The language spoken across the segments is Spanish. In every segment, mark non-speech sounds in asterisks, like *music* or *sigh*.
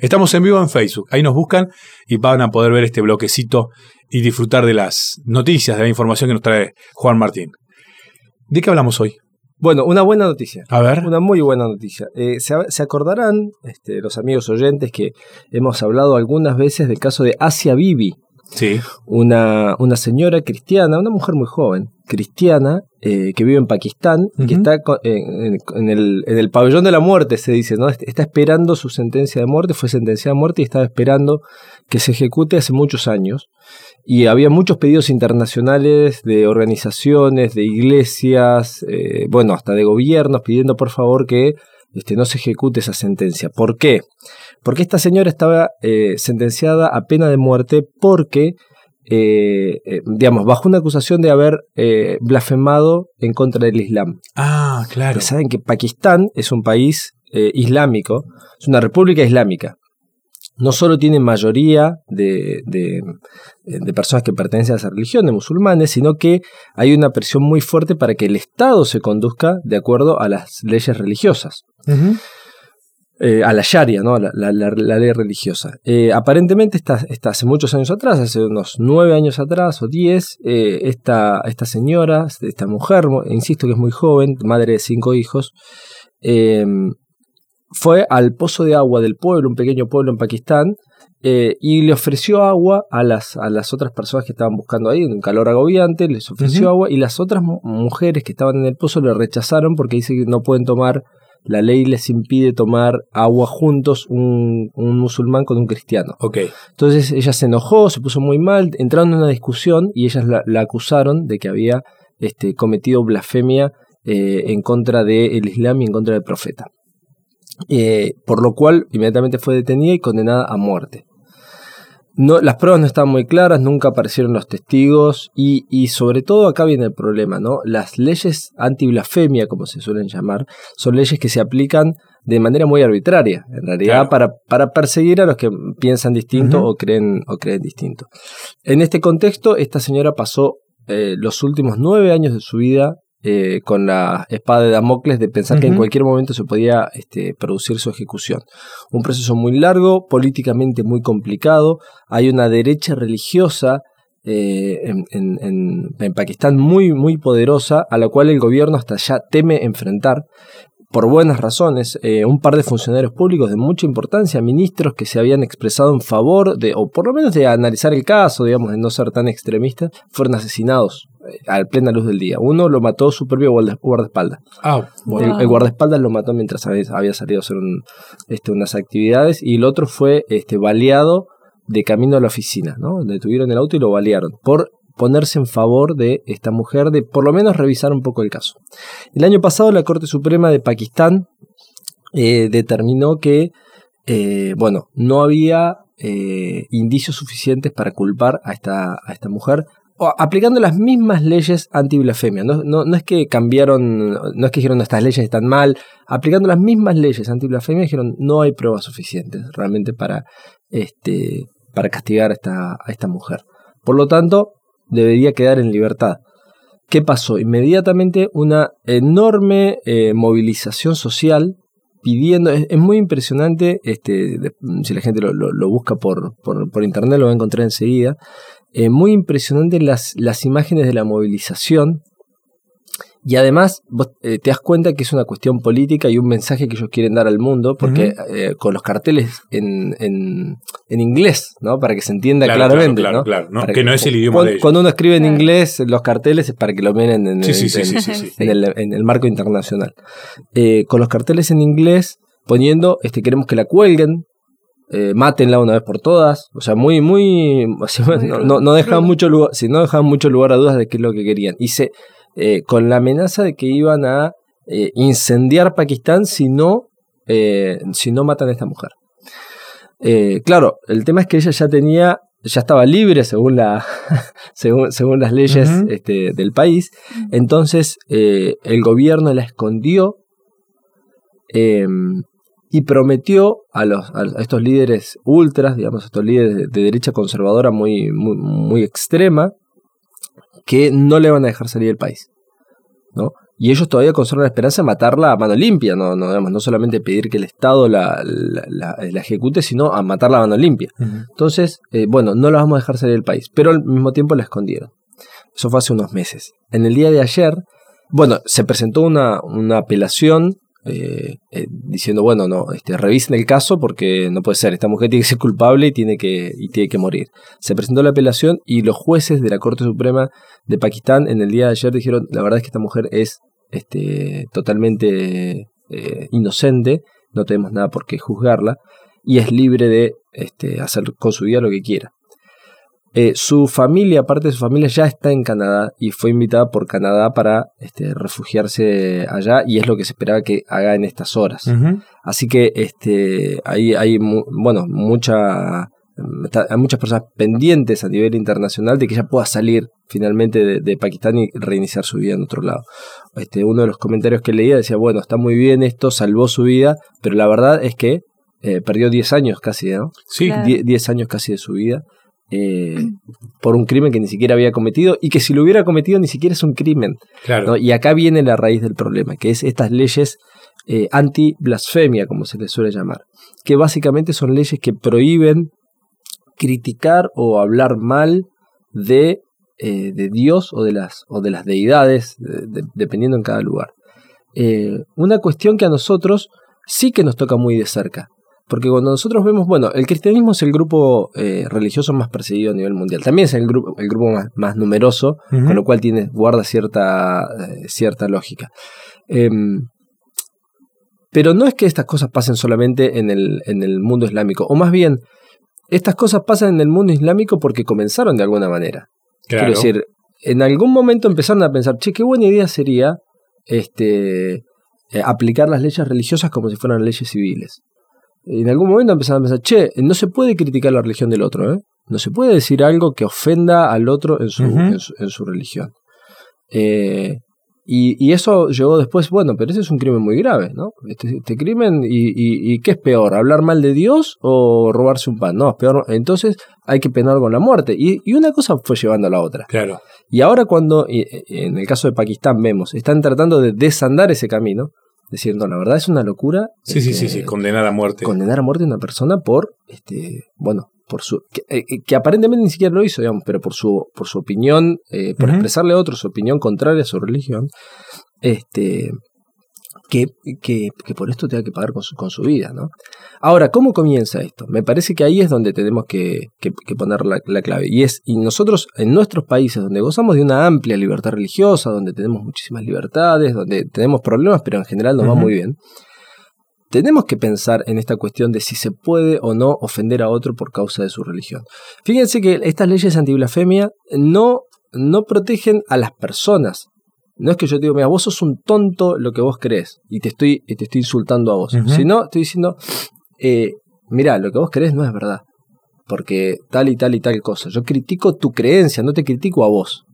Estamos en vivo en Facebook, ahí nos buscan y van a poder ver este bloquecito y disfrutar de las noticias, de la información que nos trae Juan Martín. ¿De qué hablamos hoy? Bueno, una buena noticia. A ver. Una muy buena noticia. Eh, se, acordarán, este, los amigos oyentes, que hemos hablado algunas veces del caso de Asia Bibi. Sí. Una, una señora cristiana, una mujer muy joven, cristiana, eh, que vive en Pakistán que está en, el, en, el, pabellón de la muerte, se dice, ¿no? Está esperando su sentencia de muerte, fue sentenciada a muerte y estaba esperando que se ejecute hace muchos años. Y había muchos pedidos internacionales de organizaciones, de iglesias, eh, bueno, hasta de gobiernos, pidiendo por favor que este, no se ejecute esa sentencia. ¿Por qué? Porque esta señora estaba eh, sentenciada a pena de muerte porque eh, eh, digamos, bajo una acusación de haber eh, blasfemado en contra del Islam. Ah, claro. saben que Pakistán es un país islámico, es una república islámica. No solo tiene mayoría de, de, personas que pertenecen a esa religión, de musulmanes, sino que hay una presión muy fuerte para que el Estado se conduzca de acuerdo a las leyes religiosas. Eh, a la Sharia, ¿no? la, la, ley religiosa. Eh, aparentemente, está, hace muchos años atrás, hace unos nueve años atrás o diez, eh, esta, esta, señora, esta mujer, insisto que es muy joven, madre de cinco hijos, em, fue al pozo de agua del pueblo, un pequeño pueblo en Pakistán, y le ofreció agua a las, a las otras personas que estaban buscando ahí, en un calor agobiante, les ofreció agua, y las otras mujeres que estaban en el pozo le rechazaron porque dice que no pueden tomar la ley les impide tomar agua juntos un, musulmán con un cristiano. Okay. Entonces ella se enojó, se puso muy mal, entraron en una discusión y ellas la, acusaron de que había este, cometido blasfemia eh, en contra del Islam y en contra del profeta. Eh, por lo cual inmediatamente fue detenida y condenada a muerte. No, las pruebas no estaban muy claras, nunca aparecieron los testigos y, y, sobre todo acá viene el problema, ¿no? Las leyes anti-blasfemia, como se suelen llamar, son leyes que se aplican de manera muy arbitraria, en realidad para, para, perseguir a los que piensan distinto o, creen, o creen distinto. En este contexto, esta señora pasó eh, los últimos nueve años de su vida eh, con la espada de Damocles de pensar que en cualquier momento se podía este, producir su ejecución. Un proceso muy largo, políticamente muy complicado. Hay una derecha religiosa eh, en, en, Pakistán muy, muy poderosa, a la cual el gobierno hasta ya teme enfrentar por buenas razones, eh, un par de funcionarios públicos de mucha importancia, ministros que se habían expresado en favor de, o por lo menos de analizar el caso, digamos, de no ser tan extremistas, fueron asesinados eh, a plena luz del día. Uno lo mató su propio guardaespaldas. Ah, el, guardaespaldas lo mató mientras había, salido a hacer este, unas actividades y el otro fue este, baleado de camino a la oficina, ¿no? Detuvieron el auto y lo balearon por ponerse en favor de esta mujer, de por lo menos revisar un poco el caso. El año pasado la Corte Suprema de Pakistán eh, determinó que, eh, bueno, no había eh, indicios suficientes para culpar a esta, a esta mujer aplicando las mismas leyes anti-blasfemia. No, no, es que cambiaron, no es que dijeron estas leyes están mal, aplicando las mismas leyes anti-blasfemia dijeron no hay pruebas suficientes realmente para, este, para castigar esta, a esta mujer. Por lo tanto, debería quedar en libertad. ¿Qué pasó? Inmediatamente una enorme eh, movilización social pidiendo, es, muy impresionante, este, si la gente lo, busca por, por, internet lo va a encontrar enseguida, eh, muy impresionante las, las imágenes de la movilización y además, vos eh, te das cuenta que es una cuestión política y un mensaje que ellos quieren dar al mundo, porque eh, con los carteles en, en, en, inglés, ¿no? Para que se entienda claramente, claro, ¿no? Claro, ¿no? que, no es el idioma cuando, de ellos. Cuando uno escribe en inglés los carteles es para que lo vean en, el, en el, marco internacional. Eh, con los carteles en inglés, poniendo, este, queremos que la cuelguen, eh, mátenla una vez por todas. O sea, muy, muy. *laughs* no, no, dejaban mucho lugar, si no dejaban mucho lugar a dudas de qué es lo que querían. Y se, eh, con la amenaza de que iban a eh, incendiar Pakistán si no, eh, si no matan a esta mujer. claro, el tema es que ella ya tenía, ya estaba libre según, la, *laughs* según, según las leyes este, del país, entonces el gobierno la escondió em, y prometió a, los, a estos líderes ultras, digamos, estos líderes de, derecha conservadora muy, muy, muy extrema, que no le van a dejar salir del país. ¿no? Y ellos todavía conservan la esperanza de matarla a mano limpia, no, no, no solamente pedir que el Estado la, la, ejecute, sino a matarla a mano limpia. Entonces, eh, bueno, no la vamos a dejar salir del país, pero al mismo tiempo la escondieron. Eso fue hace unos meses. En el día de ayer, bueno, se presentó una, una apelación eh, eh, diciendo, bueno, no, este, revisen el caso porque no puede ser, esta mujer tiene que ser culpable y tiene que, y tiene que morir. Se presentó la apelación y los jueces de la Corte Suprema de Pakistán en el día de ayer dijeron, la verdad es que esta mujer es este, totalmente eh, inocente, no tenemos nada por qué juzgarla y es libre de este, hacer con su vida lo que quiera. Eh, su familia, parte de su familia, ya está en Canadá y fue invitada por Canadá para este, refugiarse allá y es lo que se esperaba que haga en estas horas. Así que este, hay, hay bueno, mucha, hay muchas personas pendientes a nivel internacional de que ella pueda salir finalmente de, Pakistán y reiniciar su vida en otro lado. Este, uno de los comentarios que leía decía, bueno, está muy bien esto, salvó su vida, pero la verdad es que eh, perdió 10 años casi, ¿no? Sí. 10 años casi de su vida. Eh, por un crimen que ni siquiera había cometido y que si lo hubiera cometido ni siquiera es un crimen. Claro. Y acá viene la raíz del problema, que es estas leyes eh, anti-blasfemia, como se les suele llamar, que básicamente son leyes que prohíben criticar o hablar mal de, eh, de Dios o de las, o de las deidades, dependiendo en cada lugar. una cuestión que a nosotros sí que nos toca muy de cerca. Porque cuando nosotros vemos, bueno, el cristianismo es el grupo eh, religioso más perseguido a nivel mundial. También es el grupo, el grupo más, numeroso, con lo cual tiene, guarda cierta, eh, cierta lógica. Em, pero no es que estas cosas pasen solamente en el, en el mundo islámico, o más bien, estas cosas pasan en el mundo islámico porque comenzaron de alguna manera. Quiero decir, en algún momento empezaron a pensar, che, qué buena idea sería este, eh, aplicar las leyes religiosas como si fueran leyes civiles en algún momento empezaron a pensar, che, no se puede criticar la religión del otro, ¿eh? No se puede decir algo que ofenda al otro en su, en su, religión. Eh, y, eso llegó después, bueno, pero ese es un crimen muy grave, ¿no? Este, este crimen, y, y, qué es peor? ¿Hablar mal de Dios o robarse un pan? No, es peor. Entonces hay que penar con la muerte. Y, una cosa fue llevando a la otra. Claro. Y ahora cuando, en el caso de Pakistán vemos, están tratando de desandar ese camino, Diciendo, la verdad es una locura. Sí, sí, sí, sí, este, condenar a muerte. Condenar a muerte a una persona por, este, bueno, por su, que, eh, eh, aparentemente ni siquiera lo hizo, digamos, pero por su, por su opinión, eh, por expresarle a otro su opinión contraria a su religión, este, que, que, por esto tenga que pagar con su, con su, vida. ¿no? Ahora, ¿cómo comienza esto? Me parece que ahí es donde tenemos que, poner la, clave. Y es, y nosotros en nuestros países, donde gozamos de una amplia libertad religiosa, donde tenemos muchísimas libertades, donde tenemos problemas, pero en general nos va muy bien, tenemos que pensar en esta cuestión de si se puede o no ofender a otro por causa de su religión. Fíjense que estas leyes anti-blasfemia no, no protegen a las personas, no es que yo te digo, mira, vos sos un tonto lo que vos crees y te estoy, te estoy insultando a vos. Sino estoy diciendo, eh, mira, lo que vos crees no es verdad. Porque tal y tal y tal cosa. Yo critico tu creencia, no te critico a vos.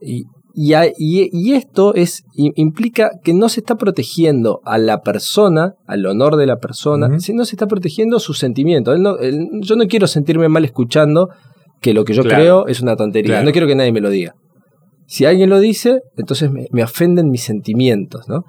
Y, y, esto es, implica que no se está protegiendo a la persona, al honor de la persona, sino se está protegiendo sus sentimientos. yo no quiero sentirme mal escuchando que lo que yo creo es una tontería. No quiero que nadie me lo diga. Si alguien lo dice, entonces me, ofenden mis sentimientos, ¿no?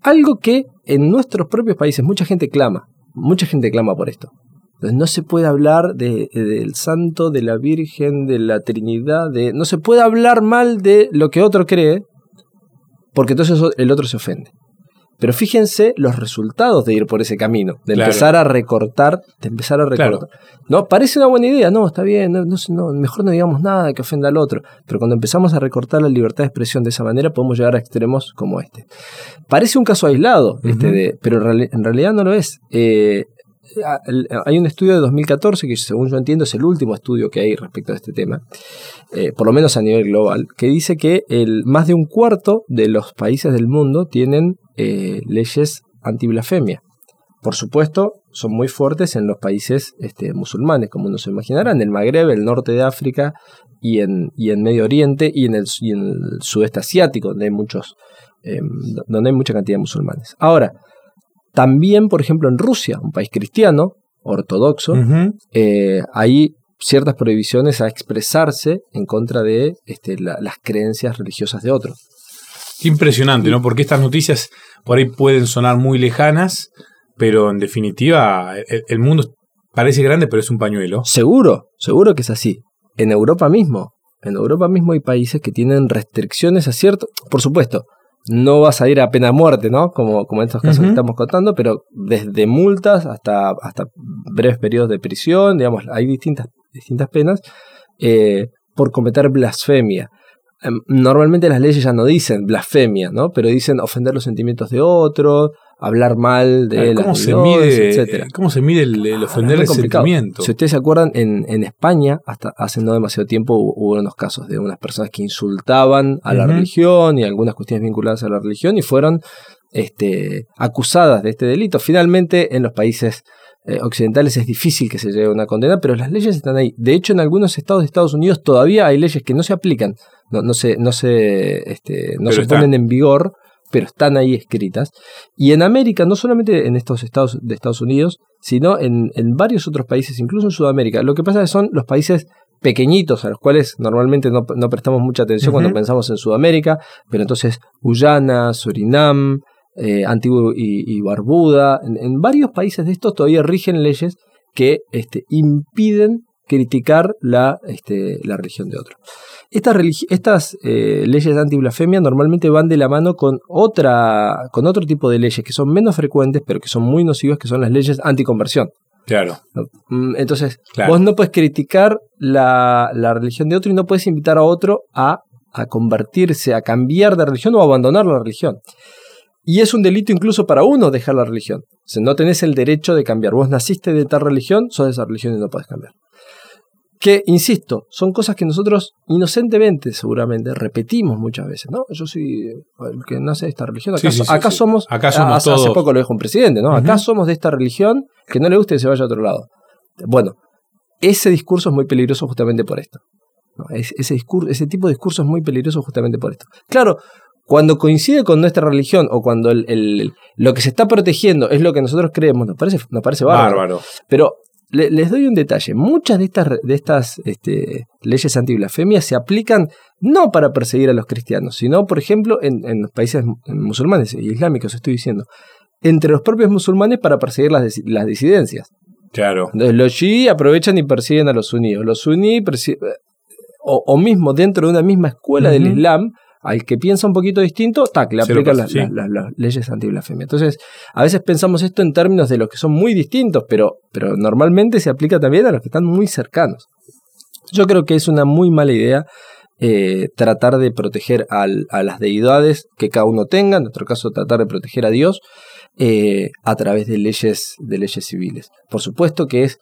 Algo que en nuestros propios países mucha gente clama, mucha gente clama por esto. Entonces no se puede hablar de, del santo, de la Virgen, de la Trinidad, de, no se puede hablar mal de lo que otro cree, porque entonces el otro se ofende. Pero fíjense los resultados de ir por ese camino, de empezar a recortar, de empezar a recortar. No, parece una buena idea, no, está bien, no, no, mejor no digamos nada que ofenda al otro. Pero cuando empezamos a recortar la libertad de expresión de esa manera, podemos llegar a extremos como este. Parece un caso aislado, este de, pero en, realidad no lo es. Eh, hay un estudio de 2014 que según yo entiendo es el último estudio que hay respecto a este tema, eh, por lo menos a nivel global, que dice que el, más de un cuarto de los países del mundo tienen eh, leyes anti-blasfemia. Por supuesto, son muy fuertes en los países este, musulmanes, como uno se imaginará, en el Magreb, el norte de África y en, Medio Oriente y en, el, el sudeste asiático, donde hay, muchos, em, donde hay mucha cantidad de musulmanes. Ahora, también, por ejemplo, en Rusia, un país cristiano, ortodoxo, eh, hay ciertas prohibiciones a expresarse en contra de este, las creencias religiosas de otros. Qué impresionante, ¿no? Porque estas noticias por ahí pueden sonar muy lejanas, pero en definitiva el, el mundo parece grande, pero es un pañuelo. Seguro, seguro que es así. En Europa mismo, en Europa mismo hay países que tienen restricciones a cierto, por supuesto, no vas a ir a pena de muerte, ¿no? Como, como en estos casos que estamos contando, pero desde multas hasta, hasta breves periodos de prisión, digamos, hay distintas, distintas penas eh, por cometer blasfemia. Em, normalmente las leyes ya no dicen blasfemia, ¿no? Pero dicen ofender los sentimientos de otro, hablar mal de ¿Cómo, se mide, etcétera. ¿Cómo se mide el, ah, ofender el sentimiento? Si ustedes se acuerdan, en, en, España, hasta hace no demasiado tiempo, hubo, unos casos de unas personas que insultaban a la religión y algunas cuestiones vinculadas a la religión y fueron este, acusadas de este delito. Finalmente, en los países eh, occidentales es difícil que se llegue a una condena, pero las leyes están ahí. De hecho, en algunos estados de Estados Unidos todavía hay leyes que no se aplican, no, no se, no se, este, no se ponen en vigor pero están ahí escritas. Y en América, no solamente en estos estados de Estados Unidos, sino en, varios otros países, incluso en Sudamérica. Lo que pasa es que son los países pequeñitos a los cuales normalmente no, prestamos mucha atención cuando pensamos en Sudamérica, pero entonces Guyana, Surinam, eh, Antigua y, Barbuda, en, varios países de estos todavía rigen leyes que este, impiden criticar la, este, la religión de otro. Estas, estas eh, leyes antiblasfemia normalmente van de la mano con, otra, con otro tipo de leyes que son menos frecuentes, pero que son muy nocivas, que son las leyes anticonversión. Claro. Mm, entonces, vos no puedes criticar la, religión de otro y no puedes invitar a otro a, a convertirse, a cambiar de religión o a abandonar la religión. Y es un delito incluso para uno dejar la religión. O sea, no tenés el derecho de cambiar. Vos naciste de tal religión, sos de esa religión y no puedes cambiar que, insisto, son cosas que nosotros inocentemente seguramente repetimos muchas veces, ¿no? Yo soy el que nace de esta religión, acá, somos, acá somos hace, poco lo dijo un presidente, ¿no? Acá somos de esta religión, que no le guste que se vaya a otro lado. Bueno, ese discurso es muy peligroso justamente por esto. ese, discurso, ese tipo de discurso es muy peligroso justamente por esto. Claro, cuando coincide con nuestra religión o cuando el, lo que se está protegiendo es lo que nosotros creemos, nos parece, nos parece bárbaro. bárbaro. Pero les doy un detalle. Muchas de estas, de estas este, leyes antiblasfemia se aplican no para perseguir a los cristianos, sino, por ejemplo, en, los países musulmanes y islámicos, estoy diciendo, entre los propios musulmanes para perseguir las, las disidencias. Claro. Entonces, los chií aprovechan y persiguen a los suníes. Los suní, o, o, mismo dentro de una misma escuela del Islam, al que piensa un poquito distinto, tac, le aplican las, leyes antiblasfemia. Entonces, a veces pensamos esto en términos de los que son muy distintos, pero, pero normalmente se aplica también a los que están muy cercanos. Yo creo que es una muy mala idea eh, tratar de proteger a las deidades que cada uno tenga, en nuestro caso tratar de proteger a Dios eh, a través de leyes, de leyes civiles. Por supuesto que es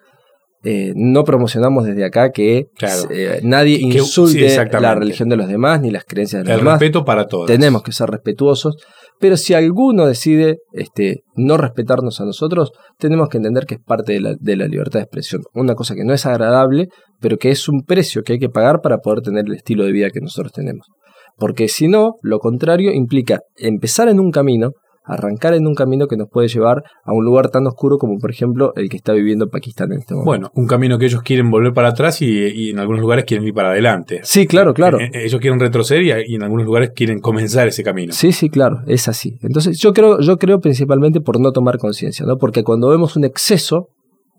eh, no promocionamos desde acá que eh, nadie insulte la religión de los demás ni las creencias de los demás. El respeto para todos. Tenemos que ser respetuosos, pero si alguno decide este, no respetarnos a nosotros, tenemos que entender que es parte de la, de la libertad de expresión. Una cosa que no es agradable, pero que es un precio que hay que pagar para poder tener el estilo de vida que nosotros tenemos. Porque si no, lo contrario implica empezar en un camino arrancar en un camino que nos puede llevar a un lugar tan oscuro como por ejemplo el que está viviendo Pakistán en este momento. Bueno, un camino que ellos quieren volver para atrás y, en algunos lugares quieren ir para adelante. Sí, claro, claro. Eh, eh, ellos quieren retroceder y, en algunos lugares quieren comenzar ese camino. Sí, sí, claro, es así. Entonces yo creo, yo creo principalmente por no tomar conciencia, ¿no? Porque cuando vemos un exceso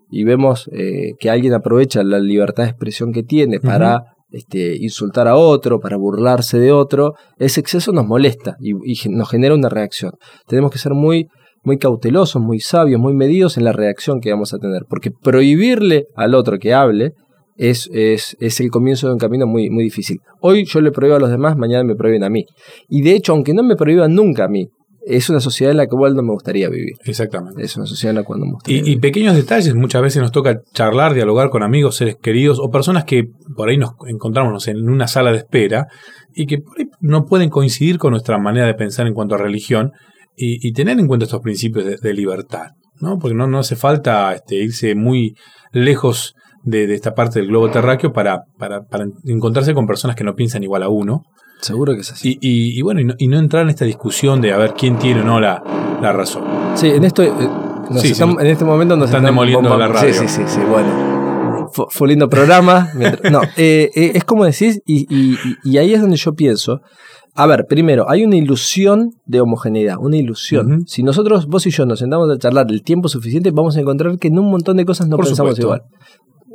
y vemos eh, que alguien aprovecha la libertad de expresión que tiene para este, insultar a otro, para burlarse de otro, ese exceso nos molesta y, nos genera una reacción. Tenemos que ser muy, muy cautelosos, muy sabios, muy medidos en la reacción que vamos a tener, porque prohibirle al otro que hable es, es, es, el comienzo de un camino muy, muy difícil. Hoy yo le prohíbo a los demás, mañana me prohíben a mí. Y de hecho, aunque no me prohíban nunca a mí, es una sociedad en la que igual no me gustaría vivir. Exactamente. Es una sociedad en la cual no me gustaría y, vivir. Y pequeños detalles, muchas veces nos toca charlar, dialogar con amigos, seres queridos o personas que por ahí nos encontramos en una sala de espera y que por ahí no pueden coincidir con nuestra manera de pensar en cuanto a religión y, tener en cuenta estos principios de, libertad, ¿no? Porque no, no hace falta este, irse muy lejos de, esta parte del globo terráqueo para, para, para encontrarse con personas que no piensan igual a uno Seguro que es así. Y, bueno, y no, entrar en esta discusión de a ver quién tiene o no la, razón. Sí, en esto. Eh, en este momento nos están, demoliendo la radio. Sí, sí, sí, bueno. Fue, lindo programa. *laughs* no, eh, eh, es como decís, y, ahí es donde yo pienso A ver, primero, hay una ilusión de homogeneidad, una ilusión. Si nosotros, vos y yo, nos sentamos a charlar el tiempo suficiente, vamos a encontrar que en un montón de cosas no Por pensamos supuesto. igual.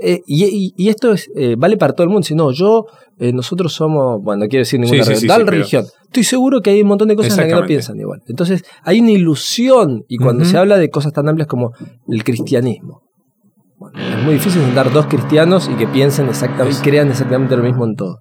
Eh, y, esto es, eh, vale para todo el mundo. Si no, yo, eh, nosotros somos, bueno, no quiero decir ninguna Sí, sí, re- sí, pero- religión. Estoy seguro que hay un montón de cosas en las que no piensan igual. Entonces, hay una ilusión. Y cuando se habla de cosas tan amplias como el cristianismo, bueno, es muy difícil sentar dos cristianos y que piensen exactamente, y crean exactamente lo mismo en todo.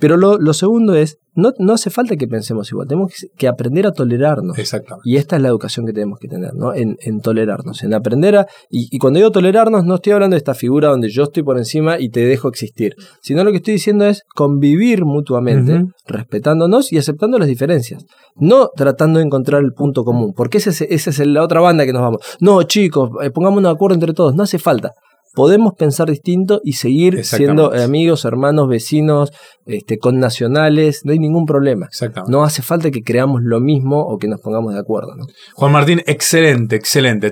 Pero lo, lo segundo es, no, no hace falta que pensemos igual, tenemos que, aprender a tolerarnos. Exactamente. Y esta es la educación que tenemos que tener, ¿no? En, en tolerarnos, en aprender a... Y, y cuando digo tolerarnos, no estoy hablando de esta figura donde yo estoy por encima y te dejo existir, sino lo que estoy diciendo es convivir mutuamente, respetándonos y aceptando las diferencias. No tratando de encontrar el punto común, porque esa es, esa es la otra banda que nos vamos. No, chicos, eh, pongámonos de acuerdo entre todos, no hace falta. Podemos pensar distinto y seguir siendo amigos, hermanos, vecinos, este, connacionales, no hay ningún problema. No hace falta que creamos lo mismo o que nos pongamos de acuerdo. ¿no? Juan Martín, excelente, excelente.